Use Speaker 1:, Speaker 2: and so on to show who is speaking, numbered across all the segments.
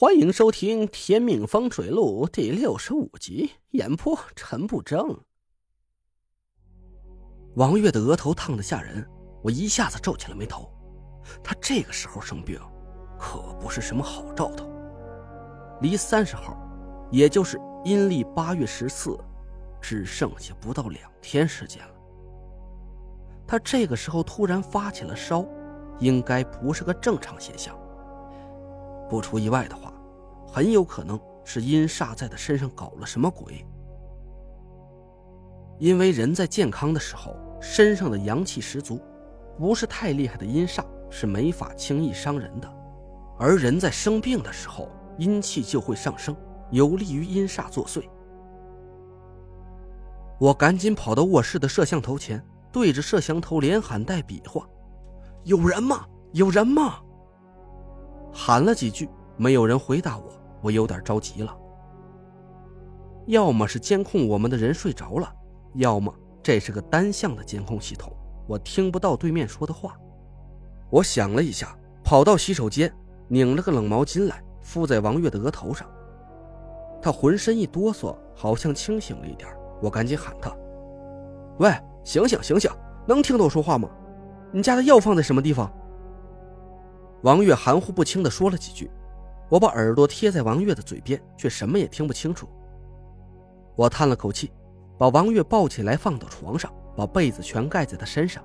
Speaker 1: 欢迎收听《天命风水录》第六十五集，演播陈不争。王月的额头烫得吓人，我一下子皱起了眉头。他这个时候生病，可不是什么好兆头。离三十号，也就是阴历八月十四，只剩下不到两天时间了。他这个时候突然发起了烧，应该不是个正常现象。不出意外的话，很有可能是阴煞在他身上搞了什么鬼。因为人在健康的时候，身上的阳气十足，不是太厉害的阴煞是没法轻易伤人的；而人在生病的时候，阴气就会上升，有利于阴煞作祟。我赶紧跑到卧室的摄像头前，对着摄像头连喊带比划：“有人吗？有人吗？”喊了几句，没有人回答我，我有点着急了。要么是监控我们的人睡着了，要么这是个单向的监控系统，我听不到对面说的话。我想了一下，跑到洗手间，拧了个冷毛巾来敷在王月的额头上。他浑身一哆嗦，好像清醒了一点。我赶紧喊他：“喂，醒醒醒醒，能听到我说话吗？你家的药放在什么地方？”王月含糊不清地说了几句，我把耳朵贴在王月的嘴边，却什么也听不清楚。我叹了口气，把王月抱起来放到床上，把被子全盖在他身上。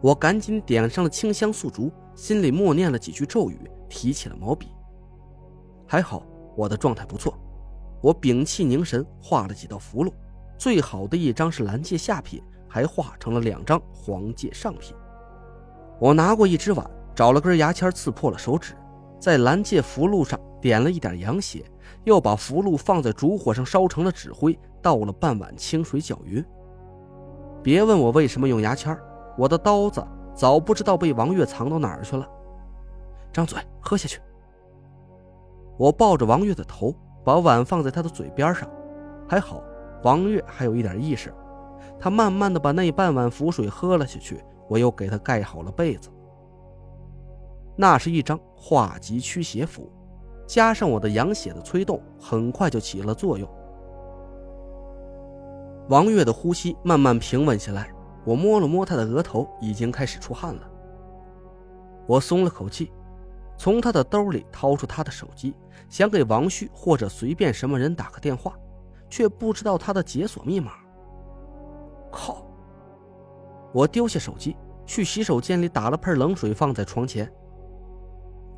Speaker 1: 我赶紧点上了清香素烛，心里默念了几句咒语，提起了毛笔。还好我的状态不错，我屏气凝神，画了几道符箓，最好的一张是蓝界下品，还画成了两张黄界上品。我拿过一只碗。找了根牙签刺破了手指，在蓝界符箓上点了一点羊血，又把符箓放在烛火上烧成了纸灰，倒了半碗清水搅匀。别问我为什么用牙签，我的刀子早不知道被王月藏到哪儿去了。张嘴，喝下去。我抱着王月的头，把碗放在他的嘴边上，还好王月还有一点意识，他慢慢的把那半碗符水喝了下去，我又给他盖好了被子。那是一张化吉驱邪符，加上我的养血的催动，很快就起了作用。王月的呼吸慢慢平稳下来，我摸了摸他的额头，已经开始出汗了。我松了口气，从他的兜里掏出他的手机，想给王旭或者随便什么人打个电话，却不知道他的解锁密码。靠！我丢下手机，去洗手间里打了盆冷水，放在床前。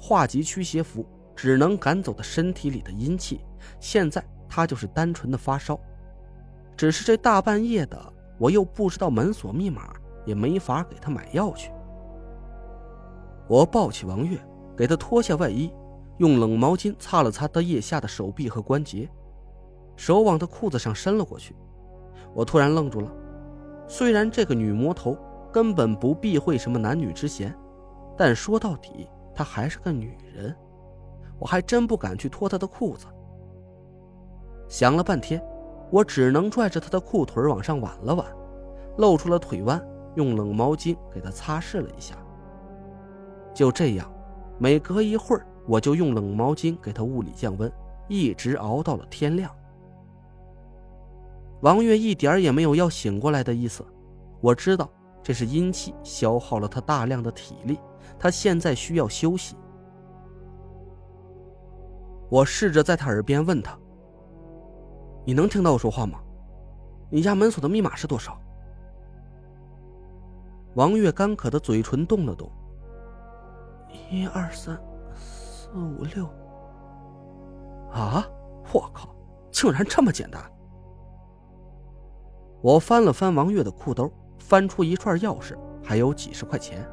Speaker 1: 化吉驱邪符只能赶走他身体里的阴气，现在他就是单纯的发烧，只是这大半夜的，我又不知道门锁密码，也没法给他买药去。我抱起王月，给他脱下外衣，用冷毛巾擦了擦他腋下的手臂和关节，手往他裤子上伸了过去。我突然愣住了，虽然这个女魔头根本不避讳什么男女之嫌，但说到底。她还是个女人，我还真不敢去脱她的裤子。想了半天，我只能拽着她的裤腿往上挽了挽，露出了腿弯，用冷毛巾给她擦拭了一下。就这样，每隔一会儿，我就用冷毛巾给她物理降温，一直熬到了天亮。王月一点也没有要醒过来的意思，我知道这是阴气消耗了他大量的体力。他现在需要休息。我试着在他耳边问他：“你能听到我说话吗？你家门锁的密码是多少？”王月干渴的嘴唇动了动。一二三四五六。啊！我靠，竟然这么简单！我翻了翻王月的裤兜，翻出一串钥匙，还有几十块钱。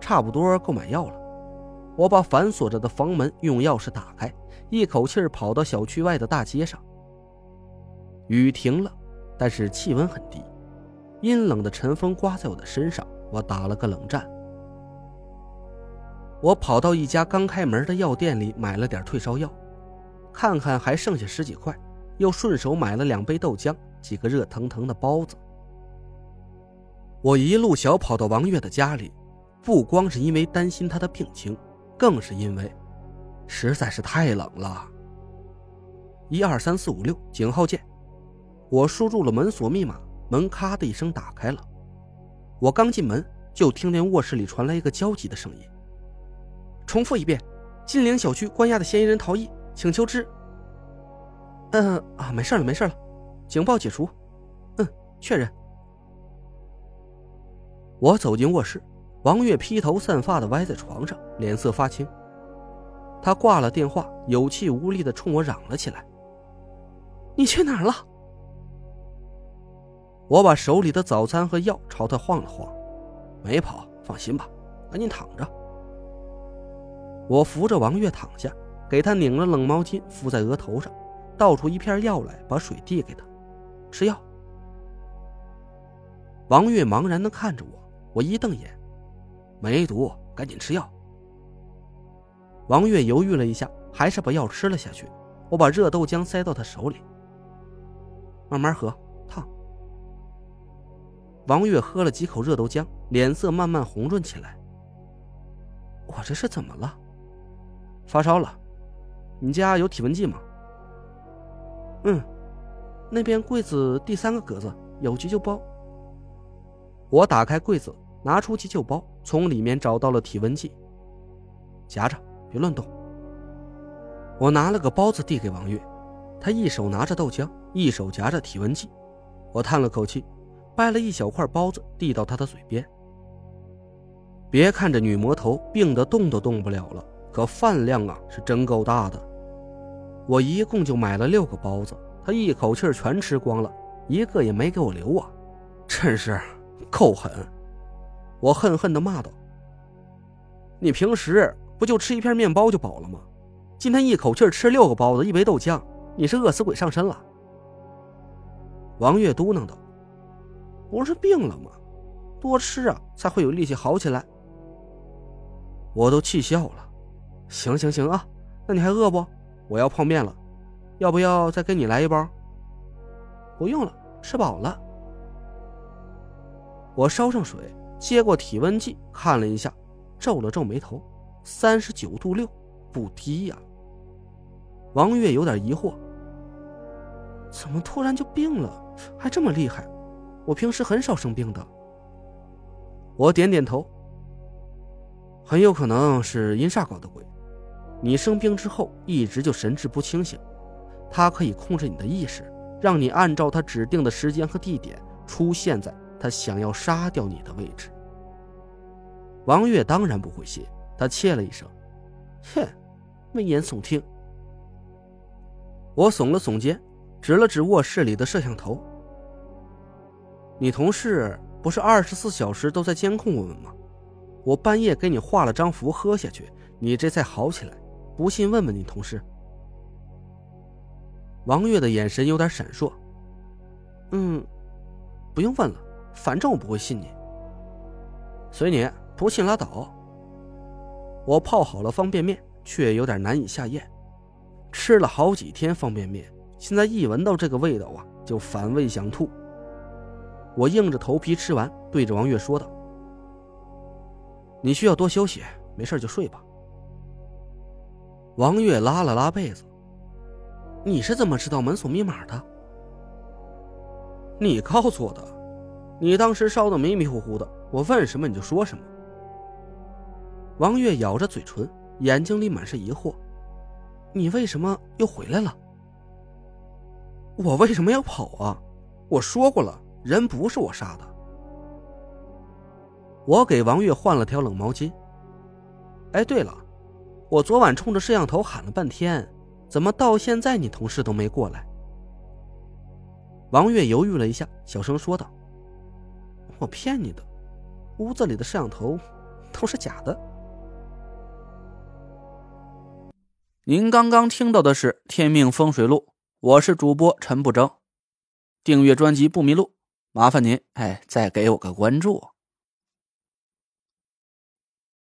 Speaker 1: 差不多够买药了，我把反锁着的房门用钥匙打开，一口气跑到小区外的大街上。雨停了，但是气温很低，阴冷的晨风刮在我的身上，我打了个冷战。我跑到一家刚开门的药店里买了点退烧药，看看还剩下十几块，又顺手买了两杯豆浆、几个热腾腾的包子。我一路小跑到王月的家里。不光是因为担心他的病情，更是因为实在是太冷了。一二三四五六，井号键。我输入了门锁密码，门咔的一声打开了。我刚进门，就听见卧室里传来一个焦急的声音：“重复一遍，金陵小区关押的嫌疑人逃逸，请求支。”嗯啊，没事了，没事了，警报解除。嗯，确认。我走进卧室，王月披头散发的歪在床上，脸色发青。他挂了电话，有气无力的冲我嚷了起来：“你去哪儿了？”我把手里的早餐和药朝他晃了晃，没跑，放心吧，赶紧躺着。我扶着王月躺下，给他拧了冷毛巾敷在额头上，倒出一片药来，把水递给他，吃药。王月茫然的看着我，我一瞪眼，没毒，赶紧吃药。王月犹豫了一下，还是把药吃了下去。我把热豆浆塞到他手里，慢慢喝。烫王月喝了几口热豆浆，脸色慢慢红润起来。我这是怎么了？发烧了？你家有体温计吗？嗯，那边柜子第三个格子有急救包。我打开柜子，拿出急救包，从里面找到了体温计。夹着，别乱动。我拿了个包子递给王月，他一手拿着豆浆，一手夹着体温计。我叹了口气。掰了一小块包子递到他的嘴边。别看这女魔头病得动都动不了了，可饭量啊是真够大的。我一共就买了六个包子，她一口气全吃光了，一个也没给我留啊！真是够狠！我恨恨的骂道：“你平时不就吃一片面包就饱了吗？今天一口气吃六个包子，一杯豆浆，你是饿死鬼上身了？”王月嘟囔道。不是病了吗？多吃啊，才会有力气好起来。我都气笑了。行行行啊，那你还饿不？我要泡面了，要不要再给你来一包？不用了，吃饱了。我烧上水，接过体温计看了一下，皱了皱眉头，三十九度六，不低呀。王月有点疑惑，怎么突然就病了？还这么厉害？我平时很少生病的。我点点头，很有可能是阴煞搞的鬼。你生病之后一直就神志不清醒，他可以控制你的意识，让你按照他指定的时间和地点出现在他想要杀掉你的位置。王月当然不会信，他切了一声：“哼，危言耸听。”我耸了耸肩，指了指卧室里的摄像头。你同事不是二十四小时都在监控我们吗？我半夜给你画了张符喝下去，你这才好起来。不信问问你同事。王月的眼神有点闪烁。嗯，不用问了，反正我不会信你。随你，不信拉倒。我泡好了方便面，却有点难以下咽。吃了好几天方便面，现在一闻到这个味道啊，就反胃想吐。我硬着头皮吃完，对着王月说道：“你需要多休息，没事就睡吧。”王月拉了拉被子：“你是怎么知道门锁密码的？你告诉我的。你当时烧的迷迷糊糊的，我问什么你就说什么。”王月咬着嘴唇，眼睛里满是疑惑：“你为什么又回来了？我为什么要跑啊？我说过了。”人不是我杀的。我给王月换了条冷毛巾。哎，对了，我昨晚冲着摄像头喊了半天，怎么到现在你同事都没过来？王月犹豫了一下，小声说道：“我骗你的，屋子里的摄像头都是假的。”您刚刚听到的是《天命风水录》，我是主播陈不争，订阅专辑不迷路。麻烦您，哎，再给我个关注。